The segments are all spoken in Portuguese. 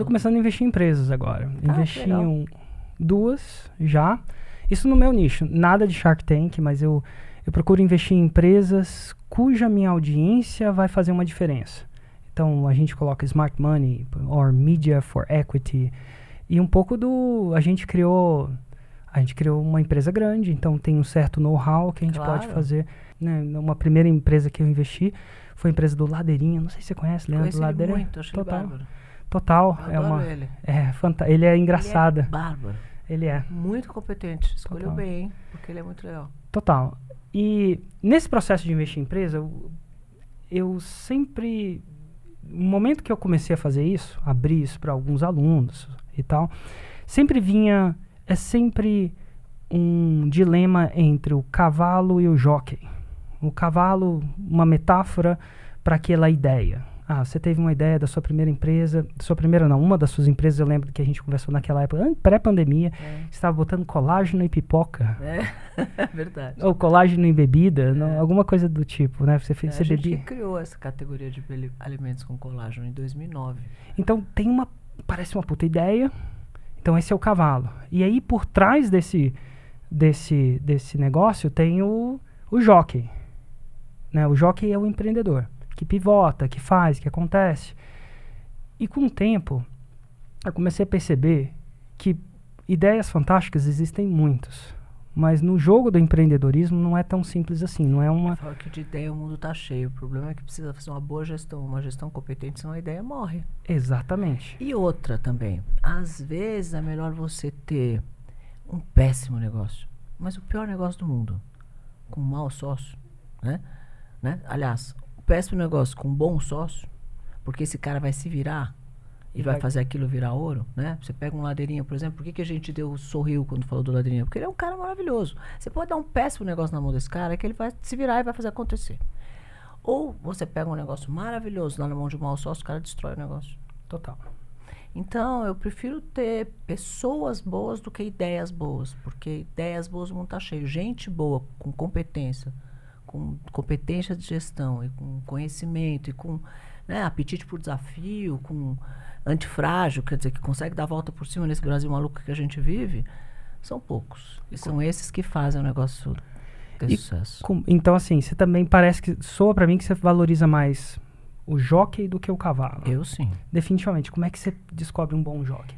Tô começando a investir em empresas agora. Ah, Investi em duas já. Isso no meu nicho. Nada de Shark Tank, mas eu, eu procuro investir em empresas cuja minha audiência vai fazer uma diferença. Então a gente coloca Smart Money or Media for Equity. E um pouco do. A gente criou. A gente criou uma empresa grande, então tem um certo know-how que a gente pode Claro. fazer. Né? Uma primeira empresa que eu investi foi a empresa do Ladeirinha. Não sei se você conhece, Leandro ele Ladeirinha. muito, achei Total. bárbaro. Total. Eu é uma. ele. É, fanta ele é engraçado. Ele é bárbaro. Ele é. Muito competente. Escolheu Total. bem, hein? Porque ele é muito legal. Total. E nesse processo de investir em empresa, eu, eu sempre. No momento que eu comecei a fazer isso, abrir isso para alguns alunos e tal, sempre vinha. É sempre um dilema entre o cavalo e o jockey. O cavalo, uma metáfora para aquela ideia. Ah, você teve uma ideia da sua primeira empresa, sua primeira não, uma das suas empresas, eu lembro que a gente conversou naquela época, an- pré-pandemia, É. estava botando colágeno e pipoca. É, verdade. Ou colágeno em bebida, não- alguma coisa do tipo, né? Você, É, fez, a você gente bebia. que criou essa categoria de alimentos com colágeno em 2009. Então tem uma. Parece uma puta ideia. Então esse é o cavalo. E aí por trás desse, desse, desse negócio tem o, o jockey. Né? O jockey é o empreendedor. Que pivota, que faz, que acontece. E com o tempo, eu comecei a perceber que ideias fantásticas existem muitas. Mas no jogo do empreendedorismo não é tão simples assim. Não é uma. Fala que de ideia o mundo tá cheio. O problema é que precisa fazer uma boa gestão, uma gestão competente, senão a ideia morre. Exatamente. E outra também. Às vezes é melhor você ter um péssimo negócio, mas o pior negócio do mundo, com um mau sócio, né? né? Aliás, péssimo negócio com um bom sócio, porque esse cara vai se virar e vai vai- fazer aquilo virar ouro, né? Você pega um ladeirinha, por exemplo, por que, que a gente deu sorriu quando falou do ladeirinha? Porque ele é um cara maravilhoso. Você pode dar um péssimo negócio na mão desse cara que ele vai se virar e vai fazer acontecer. Ou você pega um negócio maravilhoso lá na mão de um mau sócio, o cara destrói o negócio. Total. Então, eu prefiro ter pessoas boas do que ideias boas, porque ideias boas o mundo tá cheio. Gente boa, com competência, com competência de gestão e com conhecimento e com né, apetite por desafio, com antifrágil, quer dizer, que consegue dar a volta por cima nesse Brasil maluco que a gente vive, são poucos. E são esses que fazem o negócio ter E sucesso. Com- então, assim, você também parece que. Soa pra mim que você valoriza mais o jockey do que o cavalo. Eu sim. Definitivamente. Como é que você descobre um bom jockey?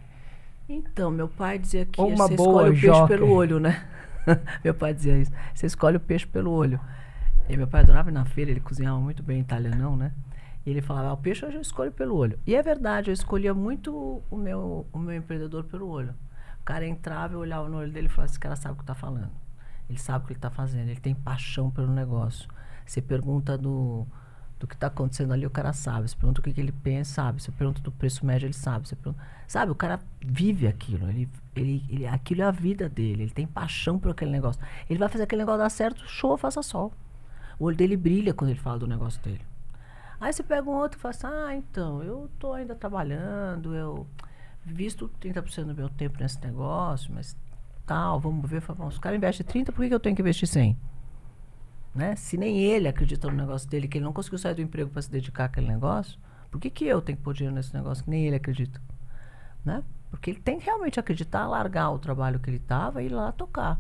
Então, meu pai dizia que Ou uma você boa escolhe o peixe pelo olho, né? meu pai dizia isso. Você escolhe o peixe pelo olho. E meu pai adorava ir na feira, ele cozinhava muito bem italianão, né? E ele falava, ah, o peixe eu já escolho pelo olho. E é verdade, eu escolhia muito o meu, o meu empreendedor pelo olho. O cara entrava, eu olhava no olho dele e falava, esse cara sabe o que está falando. Ele sabe o que ele está fazendo, ele tem paixão pelo negócio. Você pergunta do, do que está acontecendo ali, o cara sabe. Você pergunta o que, que ele pensa, sabe. Você pergunta do preço médio, ele sabe. Você pergunta, sabe, o cara vive aquilo. Ele, ele, ele, aquilo é a vida dele. Ele tem paixão por aquele negócio. Ele vai fazer aquele negócio dar certo, show, faça sol. O olho dele brilha quando ele fala do negócio dele. Aí você pega um outro e fala assim, ah, então, eu tô ainda trabalhando, eu visto 30% do meu tempo nesse negócio, mas tal, vamos ver, fala, se o cara investe 30, por que, que eu tenho que investir 100? Né? Se nem ele acredita no negócio dele, que ele não conseguiu sair do emprego para se dedicar àquele negócio, por que, que eu tenho que pôr dinheiro nesse negócio que nem ele acredita? Né? Porque ele tem que realmente acreditar, largar o trabalho que ele estava e ir lá tocar.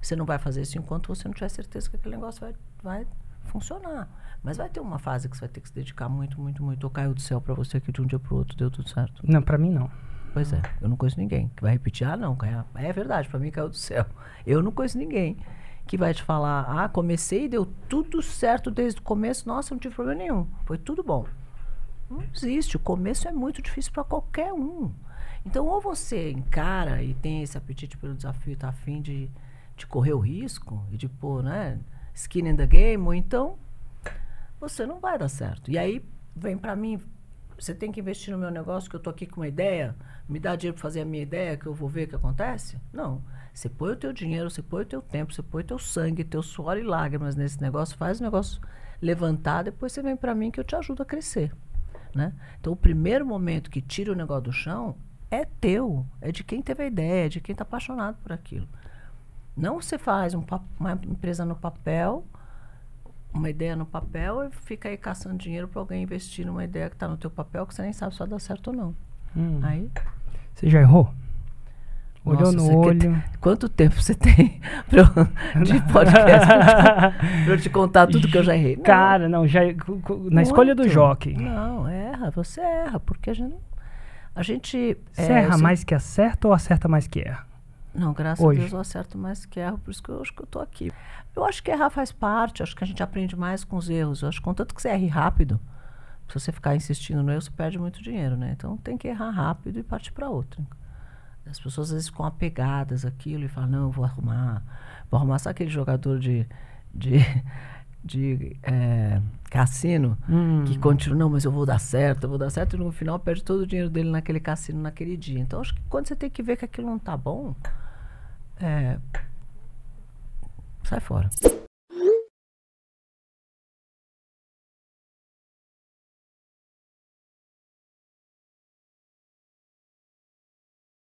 Você não vai fazer isso enquanto você não tiver certeza que aquele negócio vai, vai funcionar. Mas vai ter uma fase que você vai ter que se dedicar muito, muito, muito. Ou caiu do céu para você que de um dia para o outro deu tudo certo. Não, pra mim não. Pois é, eu não conheço ninguém que vai repetir, ah, não, caiu. é verdade, para mim caiu do céu. Eu não conheço ninguém que vai te falar, ah, comecei e deu tudo certo desde o começo, nossa, não tive problema nenhum, foi tudo bom. Não existe, o começo é muito difícil para qualquer um. Então, ou você encara e tem esse apetite pelo desafio, tá afim de, de correr o risco e de pôr, né, skin in the game, ou então você não vai dar certo. E aí vem para mim, você tem que investir no meu negócio, que eu tô aqui com uma ideia, me dá dinheiro para fazer a minha ideia, que eu vou ver o que acontece? Não. Você põe o teu dinheiro, você põe o teu tempo, você põe o teu sangue, teu suor e lágrimas nesse negócio, faz o negócio levantar, depois você vem para mim que eu te ajudo a crescer. Né? Então, o primeiro momento que tira o negócio do chão é teu, é de quem teve a ideia, é de quem está apaixonado por aquilo. Não você faz um uma empresa no papel, uma ideia no papel e fica aí caçando dinheiro para alguém investir numa ideia que está no teu papel que você nem sabe se vai dar certo ou não. Hum. Aí, Você já errou? Olhou Nossa, no olho. quanto tempo você tem pra eu- de podcast pra eu, te, contar tudo que eu já errei? Não, Cara, não, já cu- na escolha do muito. jockey. Não, erra, você erra, porque a gente. A gente. Você é, erra sei- mais que acerta ou acerta mais que erra? Não, graças Hoje. a Deus eu acerto mais que erro, por isso que eu acho que eu tô aqui. Eu acho que errar faz parte, acho que a gente aprende mais com os erros. Eu acho que contanto que você erre rápido, se você ficar insistindo no erro, você perde muito dinheiro, né? Então tem que errar rápido e partir para outra. As pessoas às vezes ficam apegadas àquilo e falam, não, eu vou arrumar. Vou arrumar, sabe aquele jogador de, de, de eh, cassino Hum. que continua, não, mas eu vou dar certo, eu vou dar certo, e no final perde todo o dinheiro dele naquele cassino naquele dia. Então acho que quando você tem que ver que aquilo não tá bom, é, sai fora.